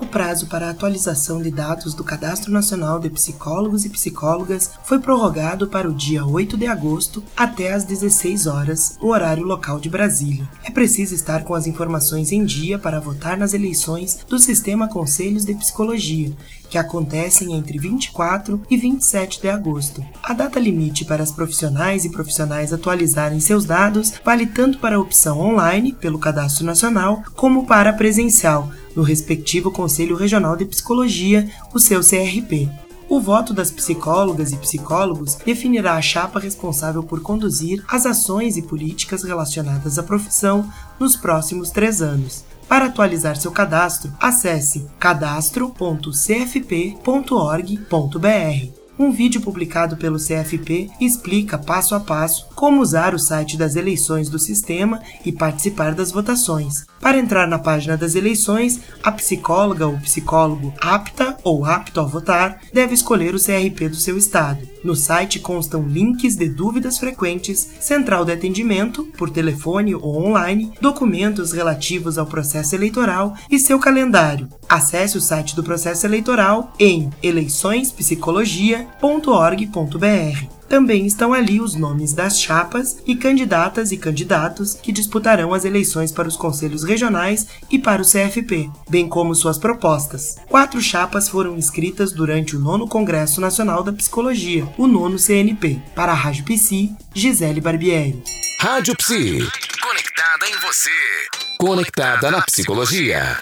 O prazo para a atualização de dados do Cadastro Nacional de Psicólogos e Psicólogas foi prorrogado para o dia 8 de agosto até às 16 horas, o horário local de Brasília. É preciso estar com as informações em dia para votar nas eleições do Sistema Conselhos de Psicologia, que acontecem entre 24 e 27 de agosto. A data limite para as profissionais e profissionais atualizarem seus dados vale tanto para a opção online, pelo Cadastro Nacional, como para a presencial, no respectivo Conselho Regional de Psicologia, o seu CRP. O voto das psicólogas e psicólogos definirá a chapa responsável por conduzir as ações e políticas relacionadas à profissão nos próximos três anos. Para atualizar seu cadastro, acesse cadastro.cfp.org.br. Um vídeo publicado pelo CFP explica passo a passo como usar o site das eleições do sistema e participar das votações. Para entrar na página das eleições, a psicóloga ou psicólogo apta ou apto a votar deve escolher o CRP do seu estado. No site constam links de dúvidas frequentes, central de atendimento, por telefone ou online, documentos relativos ao processo eleitoral e seu calendário. Acesse o site do processo eleitoral em eleiçõespsicologia.org.br. Também estão ali os nomes das chapas e candidatas e candidatos que disputarão as eleições para os conselhos regionais e para o CFP, bem como suas propostas. Quatro chapas foram inscritas durante o nono Congresso Nacional da Psicologia, o nono CNP. Para a Rádio Psi, Gisele Barbieri. Rádio Psi. Conectada em você. Conectada na psicologia.